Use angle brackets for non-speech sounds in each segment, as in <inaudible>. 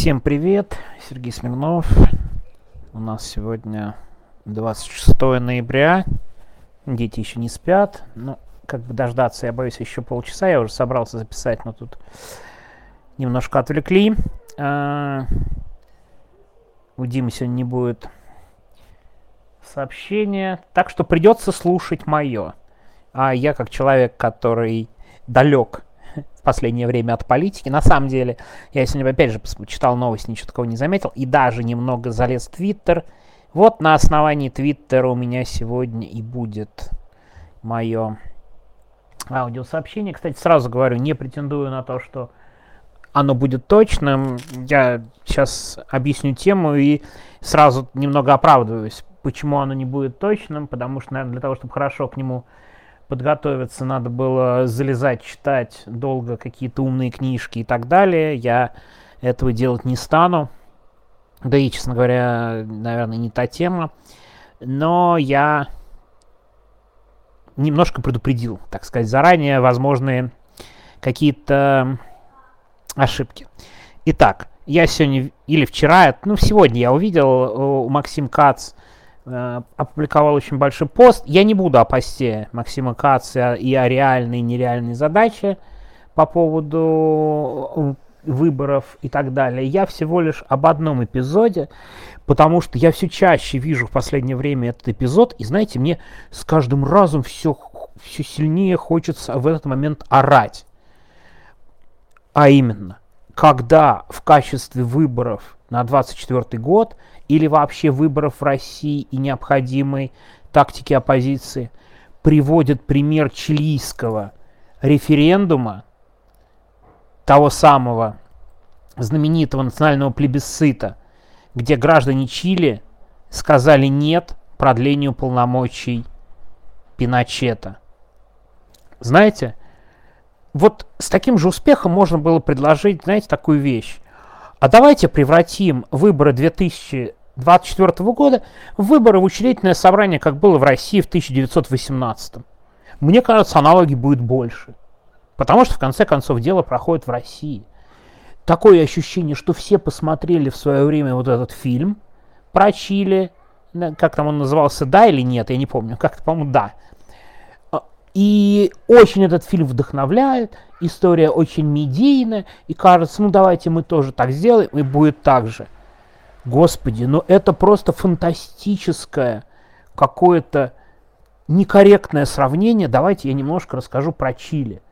Всем привет, Сергей Смирнов. У нас сегодня 26 ноября. Дети еще не спят. Ну, как бы дождаться, я боюсь, еще полчаса. Я уже собрался записать, но тут немножко отвлекли. А, у Димы сегодня не будет сообщения. Так что придется слушать мое. А я, как человек, который далек в последнее время от политики. На самом деле, я сегодня, опять же, читал новости, ничего такого не заметил, и даже немного залез в Твиттер. Вот на основании Твиттера у меня сегодня и будет мое аудиосообщение. Кстати, сразу говорю, не претендую на то, что оно будет точным. Я сейчас объясню тему и сразу немного оправдываюсь, почему оно не будет точным, потому что, наверное, для того, чтобы хорошо к нему подготовиться, надо было залезать, читать долго какие-то умные книжки и так далее. Я этого делать не стану. Да и, честно говоря, наверное, не та тема. Но я немножко предупредил, так сказать, заранее возможные какие-то ошибки. Итак, я сегодня или вчера, ну, сегодня я увидел у Максим Кац Э, опубликовал очень большой пост. Я не буду о посте Максима Каца и о реальной и нереальной задаче по поводу э, выборов и так далее. Я всего лишь об одном эпизоде, потому что я все чаще вижу в последнее время этот эпизод, и знаете, мне с каждым разом все, все сильнее хочется в этот момент орать. А именно, когда в качестве выборов на 24 год или вообще выборов в России и необходимой тактики оппозиции приводит пример чилийского референдума, того самого знаменитого национального плебисцита, где граждане Чили сказали нет продлению полномочий Пиночета. Знаете, вот с таким же успехом можно было предложить, знаете, такую вещь. А давайте превратим выборы 2024 года выборы в учредительное собрание, как было в России в 1918. Мне кажется, аналоги будет больше. Потому что, в конце концов, дело проходит в России. Такое ощущение, что все посмотрели в свое время вот этот фильм про Чили. Как там он назывался, да или нет, я не помню. Как-то, по-моему, да. И очень этот фильм вдохновляет, история очень медийная, и кажется, ну давайте мы тоже так сделаем, и будет так же. Господи, ну это просто фантастическое какое-то некорректное сравнение. Давайте я немножко расскажу про Чили.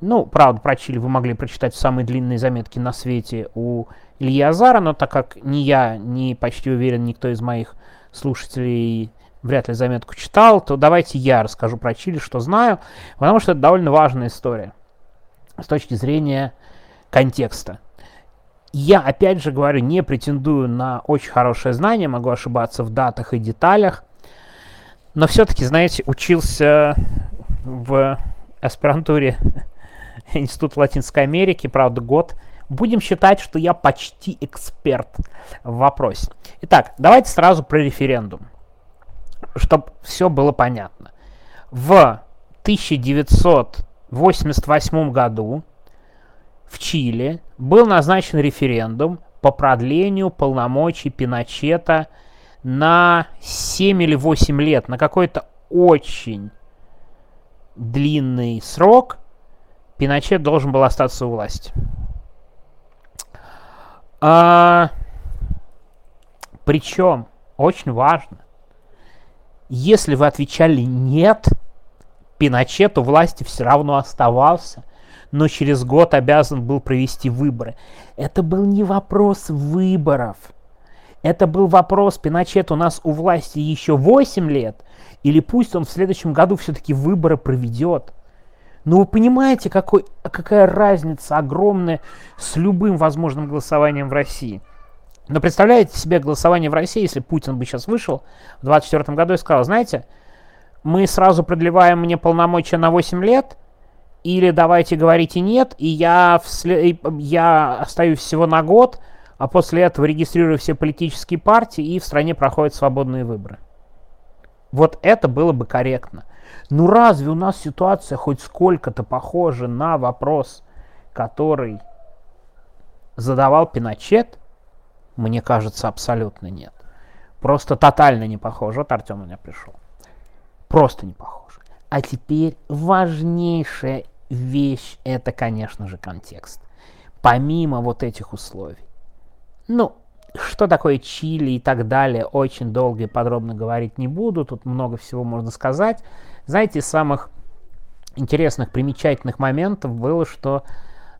Ну, правда, про Чили вы могли прочитать самые длинные заметки на свете у Ильи Азара, но так как ни я, ни почти уверен никто из моих слушателей вряд ли заметку читал, то давайте я расскажу про Чили, что знаю, потому что это довольно важная история с точки зрения контекста. Я, опять же говорю, не претендую на очень хорошее знание, могу ошибаться в датах и деталях, но все-таки, знаете, учился в аспирантуре <laughs> Института Латинской Америки, правда, год. Будем считать, что я почти эксперт в вопросе. Итак, давайте сразу про референдум чтобы все было понятно. В 1988 году в Чили был назначен референдум по продлению полномочий Пиночета на 7 или 8 лет, на какой-то очень длинный срок Пиночет должен был остаться у власти. А, причем, очень важно, если вы отвечали «нет», Пиночет у власти все равно оставался, но через год обязан был провести выборы. Это был не вопрос выборов. Это был вопрос, Пиночет у нас у власти еще 8 лет, или пусть он в следующем году все-таки выборы проведет. Но вы понимаете, какой, какая разница огромная с любым возможным голосованием в России – но представляете себе голосование в России, если Путин бы сейчас вышел в 2024 году и сказал, знаете, мы сразу продлеваем мне полномочия на 8 лет, или давайте говорите нет, и я, вслед... я остаюсь всего на год, а после этого регистрирую все политические партии, и в стране проходят свободные выборы. Вот это было бы корректно. Ну разве у нас ситуация хоть сколько-то похожа на вопрос, который задавал Пиночет – Мне кажется, абсолютно нет. Просто тотально не похоже. Вот Артем у меня пришел. Просто не похоже. А теперь важнейшая вещь – это, конечно же, контекст. Помимо вот этих условий. Ну, что такое Чили и так далее, очень долго и подробно говорить не буду. Тут много всего можно сказать. Знаете, из самых интересных, примечательных моментов было, что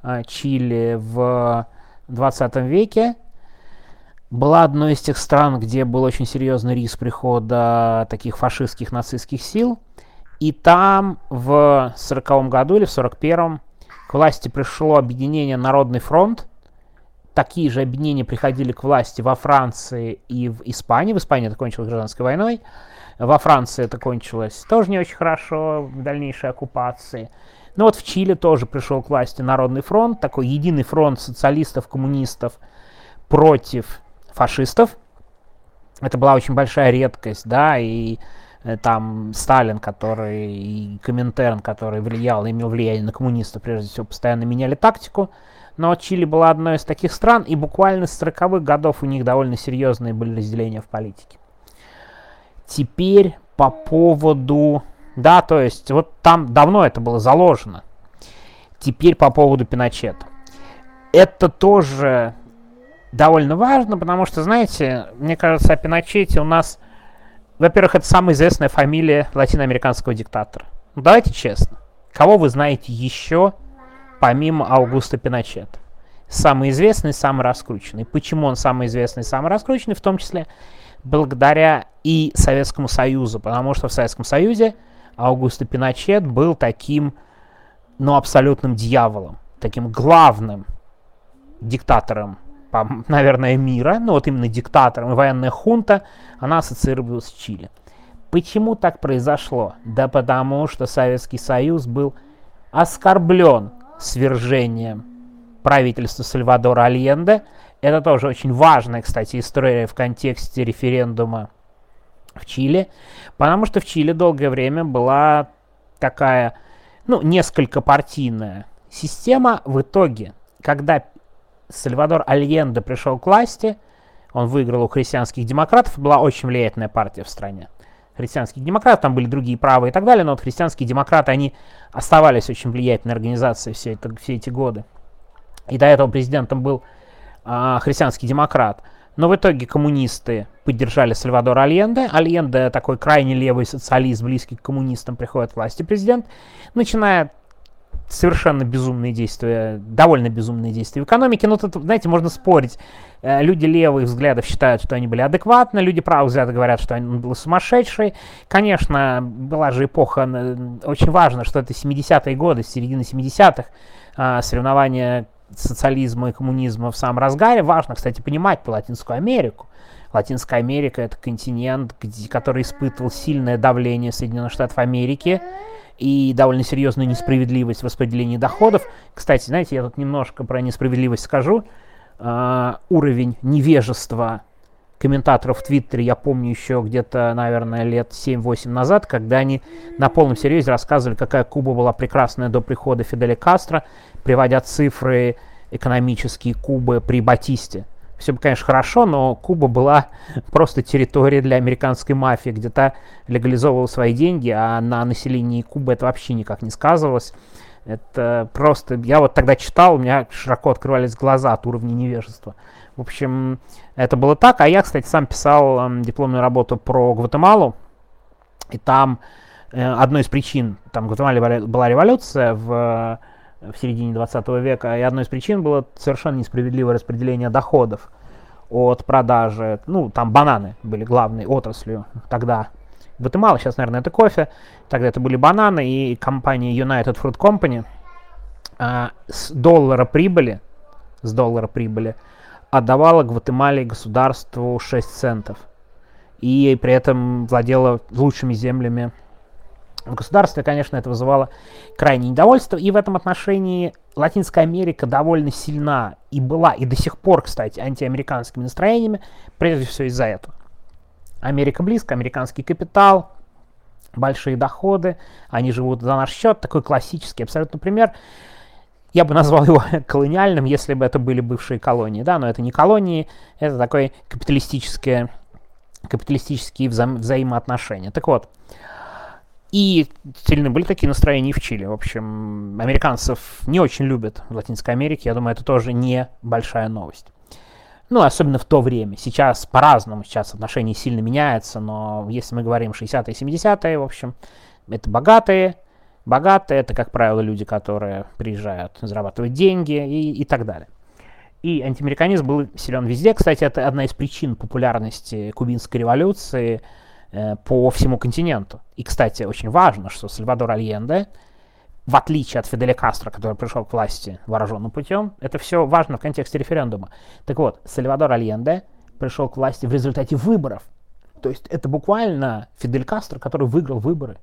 э, Чили в 20 веке была одной из тех стран, где был очень серьезный риск прихода таких фашистских нацистских сил. И там в 40 году или в 41-м к власти пришло объединение Народный фронт. Такие же объединения приходили к власти во Франции и в Испании. В Испании это кончилось гражданской войной. Во Франции это кончилось тоже не очень хорошо в дальнейшей оккупации. Но вот в Чили тоже пришел к власти Народный фронт, такой единый фронт социалистов, коммунистов против фашистов. Это была очень большая редкость, да, и там Сталин, который, и Коминтерн, который влиял, имел влияние на коммунистов, прежде всего, постоянно меняли тактику. Но Чили была одной из таких стран, и буквально с 40-х годов у них довольно серьезные были разделения в политике. Теперь по поводу... Да, то есть вот там давно это было заложено. Теперь по поводу Пиночета. Это тоже довольно важно, потому что, знаете, мне кажется, о Пиночете у нас, во-первых, это самая известная фамилия латиноамериканского диктатора. Ну, давайте честно. Кого вы знаете еще, помимо Аугуста Пиночета? Самый известный, самый раскрученный. Почему он самый известный, самый раскрученный? В том числе благодаря и Советскому Союзу, потому что в Советском Союзе Аугусто Пиночет был таким, ну, абсолютным дьяволом, таким главным диктатором наверное, мира, ну вот именно диктатором военная хунта, она ассоциировалась с Чили. Почему так произошло? Да потому что Советский Союз был оскорблен свержением правительства Сальвадора Альенде. Это тоже очень важная, кстати, история в контексте референдума в Чили, потому что в Чили долгое время была такая, ну, несколько партийная система. В итоге, когда Сальвадор Альенде пришел к власти, он выиграл у христианских демократов, была очень влиятельная партия в стране. Христианские демократы, там были другие правые и так далее, но вот христианские демократы, они оставались очень влиятельной организацией все, это, все эти годы. И до этого президентом был а, христианский демократ. Но в итоге коммунисты поддержали Сальвадора Альенде. Альенде такой крайне левый социалист, близкий к коммунистам, приходит к власти президент, начинает совершенно безумные действия, довольно безумные действия в экономике. Но тут, знаете, можно спорить. Э, люди левых взглядов считают, что они были адекватны, люди правых взглядов говорят, что он был сумасшедший. Конечно, была же эпоха, очень важно, что это 70-е годы, середина 70-х, а, соревнования социализма и коммунизма в самом разгаре. Важно, кстати, понимать по Латинскую Америку. Латинская Америка — это континент, где, который испытывал сильное давление Соединенных Штатов Америки, и довольно серьезную несправедливость в распределении доходов. Кстати, знаете, я тут немножко про несправедливость скажу. Uh, уровень невежества комментаторов в Твиттере я помню еще где-то, наверное, лет 7-8 назад, когда они на полном серьезе рассказывали, какая Куба была прекрасная до прихода Фиделя Кастро, приводя цифры экономические Кубы при Батисте. Все бы, конечно, хорошо, но Куба была <laughs> просто территорией для американской мафии, где то легализовывала свои деньги, а на населении Кубы это вообще никак не сказывалось. Это просто... Я вот тогда читал, у меня широко открывались глаза от уровня невежества. В общем, это было так. А я, кстати, сам писал э, дипломную работу про Гватемалу. И там э, одной из причин, там в Гватемале была революция в в середине 20 века, и одной из причин было совершенно несправедливое распределение доходов от продажи, ну, там бананы были главной отраслью тогда. Гватемала, сейчас, наверное, это кофе, тогда это были бананы, и компания United Fruit Company а, с доллара прибыли, с доллара прибыли отдавала Гватемале государству 6 центов. И при этом владела лучшими землями в государстве, конечно, это вызывало крайнее недовольство, и в этом отношении Латинская Америка довольно сильна и была, и до сих пор, кстати, антиамериканскими настроениями, прежде всего из-за этого. Америка близко, американский капитал, большие доходы, они живут за наш счет, такой классический абсолютно пример. я бы назвал его <laughs> колониальным, если бы это были бывшие колонии, да, но это не колонии, это такое капиталистическое, капиталистические вза взаимоотношения. Так вот, и сильны были такие настроения и в Чили. В общем, американцев не очень любят в Латинской Америке. Я думаю, это тоже не большая новость. Ну, особенно в то время. Сейчас по-разному, сейчас отношения сильно меняются, но если мы говорим 60-е, 70-е, в общем, это богатые, богатые, это, как правило, люди, которые приезжают зарабатывать деньги и, и так далее. И антиамериканизм был силен везде. Кстати, это одна из причин популярности кубинской революции по всему континенту. И, кстати, очень важно, что Сальвадор Альенде, в отличие от Фиделя Кастро, который пришел к власти вооруженным путем, это все важно в контексте референдума. Так вот, Сальвадор Альенде пришел к власти в результате выборов. То есть это буквально Фидель Кастро, который выиграл выборы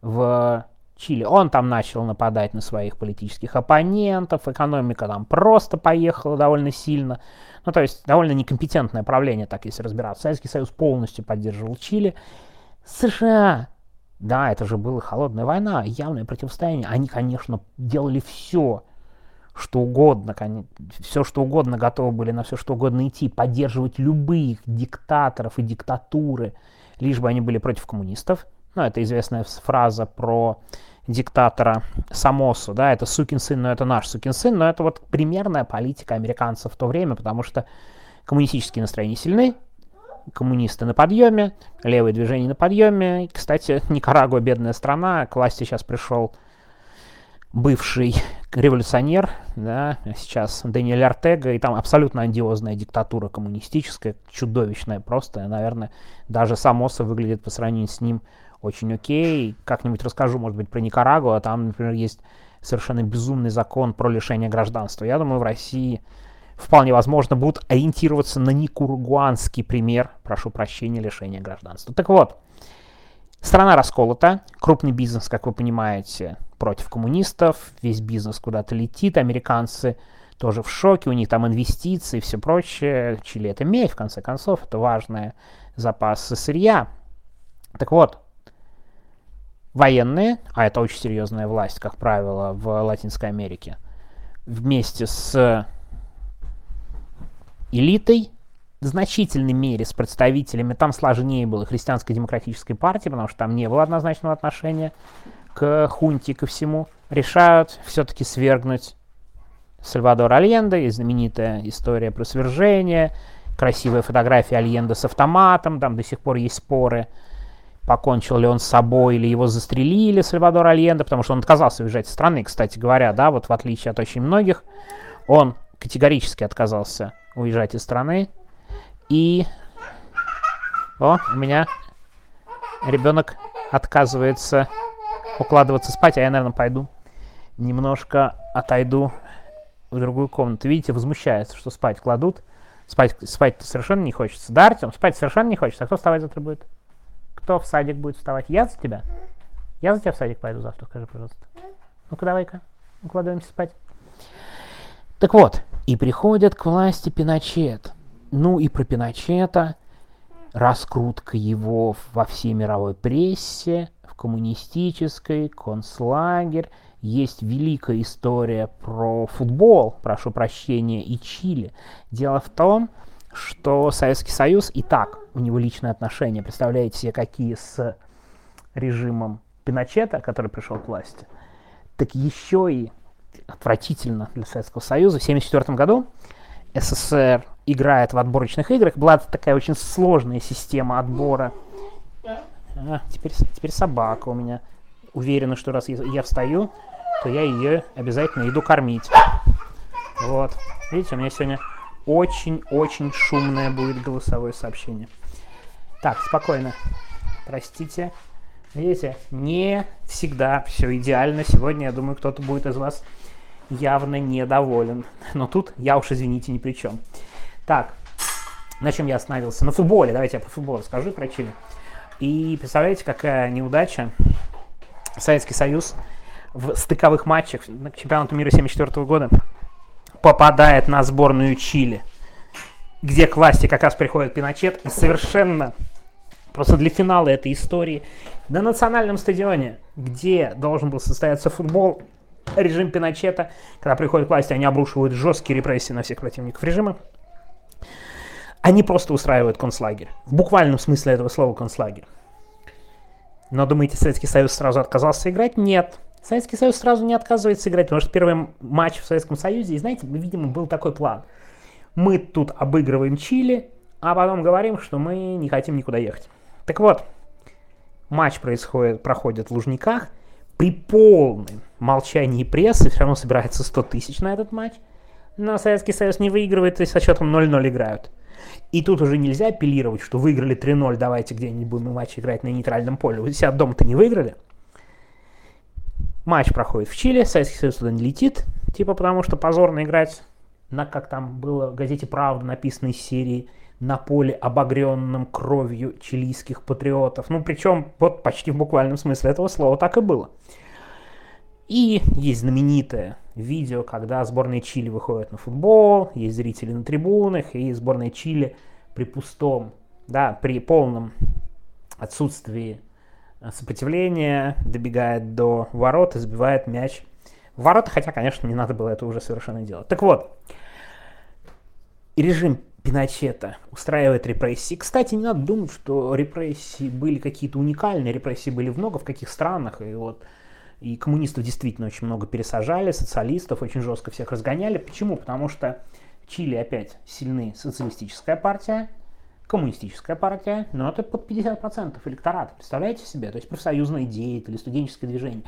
в Чили. Он там начал нападать на своих политических оппонентов, экономика там просто поехала довольно сильно. Ну, то есть довольно некомпетентное правление, так если разбираться. Советский Союз полностью поддерживал Чили. США да, это же была холодная война, явное противостояние. Они, конечно, делали все, что угодно, все, что угодно готовы были на все, что угодно идти, поддерживать любых диктаторов и диктатуры, лишь бы они были против коммунистов. Ну, это известная фраза про диктатора Самосу, да, это сукин сын, но это наш сукин сын, но это вот примерная политика американцев в то время, потому что коммунистические настроения сильны, коммунисты на подъеме, левые движения на подъеме. И, кстати, Никарагуа бедная страна, к власти сейчас пришел бывший революционер, да, сейчас Даниэль Артега, и там абсолютно андиозная диктатура коммунистическая, чудовищная просто, наверное, даже Самоса выглядит по сравнению с ним очень окей. Как-нибудь расскажу, может быть, про Никарагуа, там, например, есть совершенно безумный закон про лишение гражданства. Я думаю, в России вполне возможно, будут ориентироваться на никургуанский пример, прошу прощения, лишения гражданства. Так вот, страна расколота, крупный бизнес, как вы понимаете, против коммунистов, весь бизнес куда-то летит, американцы тоже в шоке, у них там инвестиции и все прочее. Чили это медь, в конце концов, это важный запас сырья. Так вот, военные, а это очень серьезная власть, как правило, в Латинской Америке, вместе с элитой, в значительной мере с представителями, там сложнее было христианской демократической партии, потому что там не было однозначного отношения к хунте, ко всему, решают все-таки свергнуть Сальвадора Альенде, и знаменитая история про свержение, красивая фотография Альенде с автоматом, там до сих пор есть споры, покончил ли он с собой или его застрелили Сальвадор Альенде, потому что он отказался уезжать из страны, кстати говоря, да, вот в отличие от очень многих, он категорически отказался уезжать из страны. И... О, у меня ребенок отказывается укладываться спать, а я, наверное, пойду немножко отойду в другую комнату. Видите, возмущается, что спать кладут. Спать, спать совершенно не хочется. Да, Артем, спать совершенно не хочется. А кто вставать завтра будет? Кто в садик будет вставать? Я за тебя? Я за тебя в садик пойду завтра, скажи, пожалуйста. Ну-ка, давай-ка, укладываемся спать. Так вот, и приходит к власти Пиночет. Ну и про Пиночета раскрутка его во всей мировой прессе, в коммунистической, концлагерь. Есть великая история про футбол, прошу прощения, и Чили. Дело в том, что Советский Союз и так, у него личные отношения, представляете себе, какие с режимом Пиночета, который пришел к власти, так еще и отвратительно для Советского Союза. В 1974 году СССР играет в отборочных играх. Была такая очень сложная система отбора. А, теперь, теперь собака у меня. Уверена, что раз я, встаю, то я ее обязательно иду кормить. Вот. Видите, у меня сегодня очень-очень шумное будет голосовое сообщение. Так, спокойно. Простите. Видите, не всегда все идеально. Сегодня, я думаю, кто-то будет из вас явно недоволен. Но тут я уж, извините, ни при чем. Так, на чем я остановился? На футболе. Давайте я по футболу скажу про Чили. И представляете, какая неудача. Советский Союз в стыковых матчах на чемпионату мира 1974 года попадает на сборную Чили, где к власти как раз приходит Пиночет и совершенно просто для финала этой истории на национальном стадионе, где должен был состояться футбол, режим Пиночета, когда приходят к власти, они обрушивают жесткие репрессии на всех противников режима. Они просто устраивают концлагерь. В буквальном смысле этого слова концлагерь. Но думаете, Советский Союз сразу отказался играть? Нет. Советский Союз сразу не отказывается играть, потому что первый матч в Советском Союзе, и знаете, видимо, был такой план. Мы тут обыгрываем Чили, а потом говорим, что мы не хотим никуда ехать. Так вот, матч происходит, проходит в Лужниках, при полном молчании прессы все равно собирается 100 тысяч на этот матч, но Советский Союз не выигрывает и со счетом 0-0 играют. И тут уже нельзя апеллировать, что выиграли 3-0, давайте где-нибудь будем матч играть на нейтральном поле. Вы себя дома-то не выиграли. Матч проходит в Чили, Советский Союз туда не летит, типа потому что позорно играть на, как там было в газете «Правда» написано из серии, на поле, обогренном кровью чилийских патриотов. Ну, причем вот почти в буквальном смысле этого слова так и было. И есть знаменитое видео, когда сборная Чили выходит на футбол, есть зрители на трибунах, и сборная Чили при пустом, да, при полном отсутствии сопротивления добегает до ворот и сбивает мяч в ворота, хотя, конечно, не надо было это уже совершенно делать. Так вот, режим Пиночета устраивает репрессии. Кстати, не надо думать, что репрессии были какие-то уникальные, репрессии были много в каких странах, и вот и коммунистов действительно очень много пересажали, социалистов очень жестко всех разгоняли. Почему? Потому что Чили опять сильны социалистическая партия, коммунистическая партия, но это под 50% электората. Представляете себе? То есть профсоюзные деятели, студенческое движение.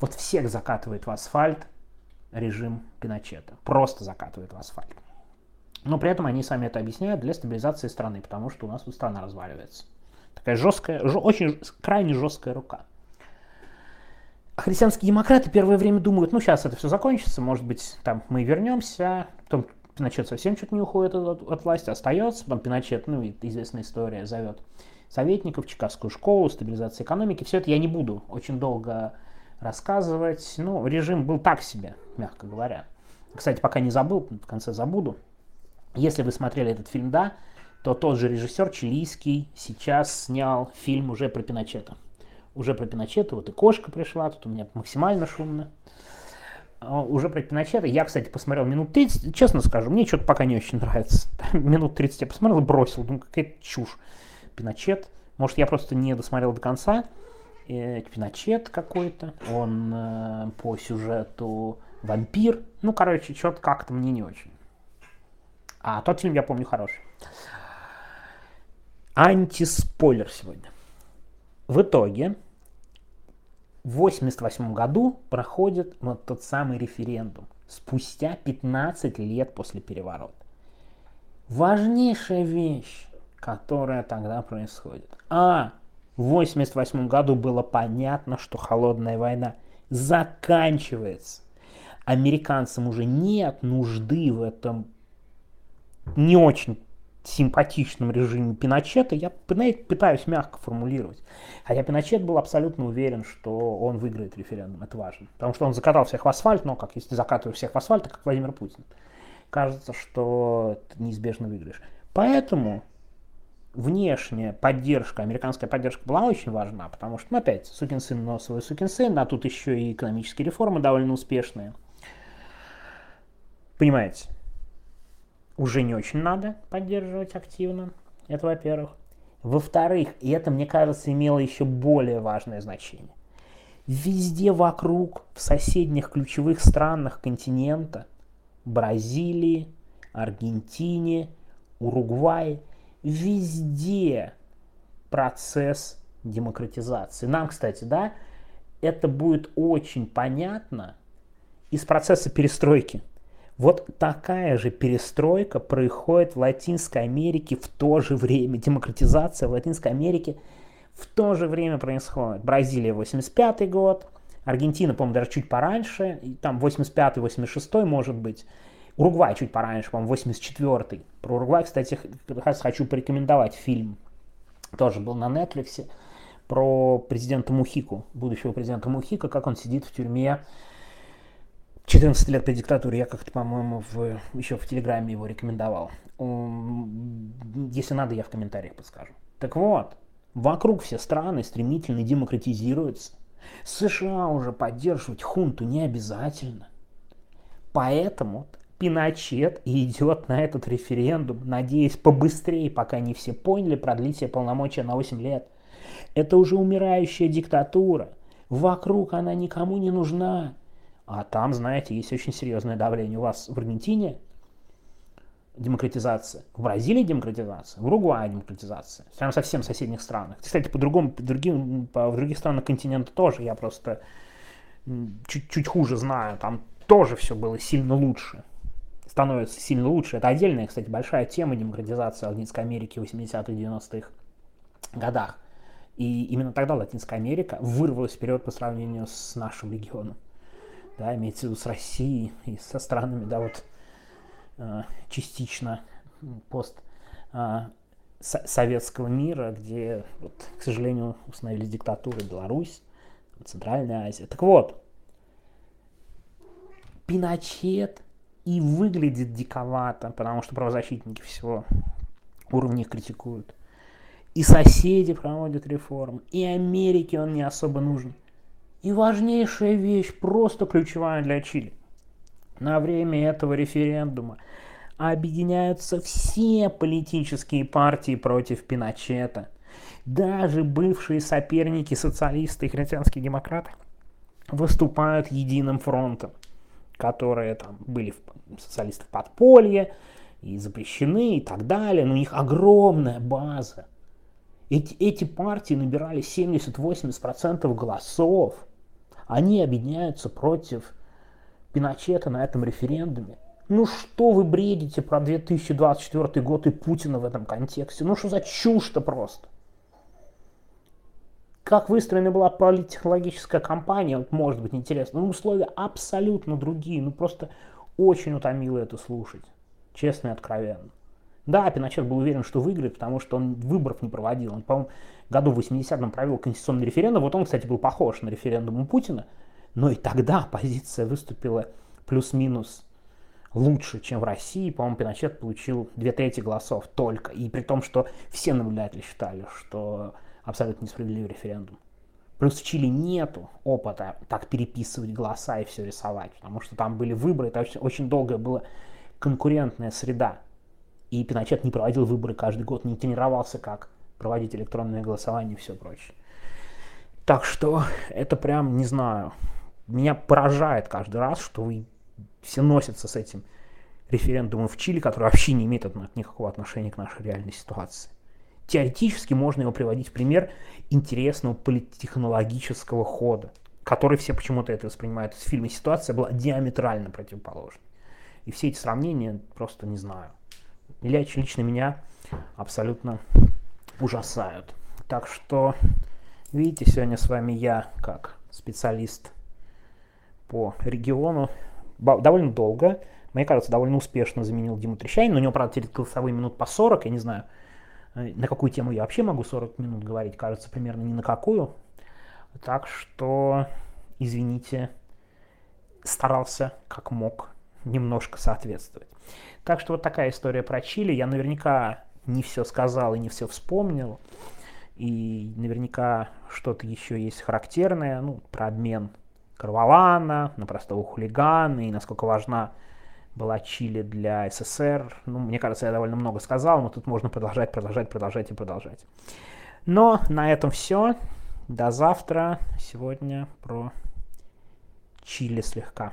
Вот всех закатывает в асфальт режим Пиночета. Просто закатывает в асфальт. Но при этом они сами это объясняют для стабилизации страны, потому что у нас тут страна разваливается. Такая жесткая, ж, очень крайне жесткая рука. А христианские демократы первое время думают, ну сейчас это все закончится, может быть, там мы вернемся, потом Пиночет совсем чуть не уходит от, от власти, остается, потом Пиночет, ну и известная история, зовет советников, Чикагскую школу, стабилизация экономики. Все это я не буду очень долго рассказывать. Ну, режим был так себе, мягко говоря. Кстати, пока не забыл, в конце забуду. Если вы смотрели этот фильм, да, то тот же режиссер чилийский сейчас снял фильм уже про Пиночета уже про Пиночета, вот и кошка пришла, тут у меня максимально шумно. А, уже про Пиночета. Я, кстати, посмотрел минут 30, честно скажу, мне что-то пока не очень нравится. <laughs> минут 30 я посмотрел и бросил, думаю, какая-то чушь. Пиночет. Может, я просто не досмотрел до конца. Э, Пиночет какой-то. Он э, по сюжету вампир. Ну, короче, что-то как-то мне не очень. А тот фильм, я помню, хороший. Антиспойлер сегодня. В итоге в 1988 году проходит вот тот самый референдум, спустя 15 лет после переворота. Важнейшая вещь, которая тогда происходит. А, в 1988 году было понятно, что холодная война заканчивается. Американцам уже нет нужды в этом не очень симпатичном режиме Пиночета, я пытаюсь мягко формулировать. Хотя Пиночет был абсолютно уверен, что он выиграет референдум, это важно. Потому что он закатал всех в асфальт, но как если закатываю всех в асфальт, как Владимир Путин. Кажется, что ты неизбежно выиграешь. Поэтому внешняя поддержка, американская поддержка была очень важна, потому что, ну, опять, сукин сын, но свой сукин сын, а тут еще и экономические реформы довольно успешные. Понимаете? Уже не очень надо поддерживать активно. Это во-первых. Во-вторых, и это, мне кажется, имело еще более важное значение. Везде вокруг, в соседних ключевых странах континента, Бразилии, Аргентине, Уругвае, везде процесс демократизации. Нам, кстати, да, это будет очень понятно из процесса перестройки. Вот такая же перестройка происходит в Латинской Америке в то же время. Демократизация в Латинской Америке в то же время происходит. Бразилия 85 год, Аргентина, по-моему, даже чуть пораньше, и там 85-86 может быть. Уругвай чуть пораньше, по-моему, 84-й. Про Уругвай, кстати, хочу порекомендовать фильм. Тоже был на Netflix. Про президента Мухику, будущего президента Мухика, как он сидит в тюрьме 14 лет при диктатуре, я как-то, по-моему, в, еще в Телеграме его рекомендовал. Если надо, я в комментариях подскажу. Так вот, вокруг все страны стремительно демократизируются. США уже поддерживать хунту не обязательно. Поэтому Пиночет идет на этот референдум, надеясь побыстрее, пока не все поняли, продлить себе полномочия на 8 лет. Это уже умирающая диктатура. Вокруг она никому не нужна. А там, знаете, есть очень серьезное давление. У вас в Аргентине демократизация, в Бразилии демократизация, в Уругвае демократизация. Прям совсем соседних странах. Кстати, по-другому, по другим, по, в других странах континента тоже. Я просто чуть-чуть хуже знаю. Там тоже все было сильно лучше становится сильно лучше. Это отдельная, кстати, большая тема демократизации Латинской Америки в 80-х, 90-х годах. И именно тогда Латинская Америка вырвалась вперед по сравнению с нашим регионом. Да, имеется в виду с Россией и со странами, да, вот э, частично пост э, советского мира, где, вот, к сожалению, установились диктатуры Беларусь, Центральная Азия. Так вот, Пиночет и выглядит диковато, потому что правозащитники всего уровня критикуют. И соседи проводят реформы, и Америке он не особо нужен. И важнейшая вещь, просто ключевая для Чили. На время этого референдума объединяются все политические партии против Пиночета. Даже бывшие соперники социалисты и христианские демократы выступают единым фронтом которые там были социалисты в подполье и запрещены и так далее, но у них огромная база. Эти, эти партии набирали 70-80% голосов. Они объединяются против Пиночета на этом референдуме. Ну что вы бредите про 2024 год и Путина в этом контексте? Ну что за чушь-то просто? Как выстроена была политтехнологическая кампания, вот может быть интересно, но условия абсолютно другие, ну просто очень утомило это слушать, честно и откровенно. Да, Пиночет был уверен, что выиграет, потому что он выборов не проводил. Он, по-моему, году в 80-м провел конституционный референдум. Вот он, кстати, был похож на референдум у Путина. Но и тогда оппозиция выступила плюс-минус лучше, чем в России. По-моему, Пиночет получил две трети голосов только. И при том, что все наблюдатели считали, что абсолютно несправедливый референдум. Плюс в Чили нету опыта так переписывать голоса и все рисовать, потому что там были выборы, это очень, очень долгая была конкурентная среда. И Пиночет не проводил выборы каждый год, не тренировался, как проводить электронное голосование и все прочее. Так что это прям, не знаю, меня поражает каждый раз, что вы все носятся с этим референдумом в Чили, который вообще не имеет никакого отношения к нашей реальной ситуации теоретически можно его приводить в пример интересного политтехнологического хода, который все почему-то это воспринимают из фильма. Ситуация была диаметрально противоположной. И все эти сравнения просто не знаю. Ильич лично меня абсолютно ужасают. Так что, видите, сегодня с вами я, как специалист по региону, довольно долго, мне кажется, довольно успешно заменил Диму Трещанина. У него, правда, теперь голосовые минут по 40, я не знаю, Э, на какую тему я вообще могу 40 минут говорить, кажется, примерно ни на какую. Так что, извините, старался как мог немножко соответствовать. Так что вот такая история про Чили. Я наверняка не все сказал и не все вспомнил. И наверняка что-то еще есть характерное, ну, про обмен Карвалана на простого хулигана и насколько важна была Чили для СССР. Ну, мне кажется, я довольно много сказал, но тут можно продолжать, продолжать, продолжать и продолжать. Но на этом все. До завтра. Сегодня про Чили слегка.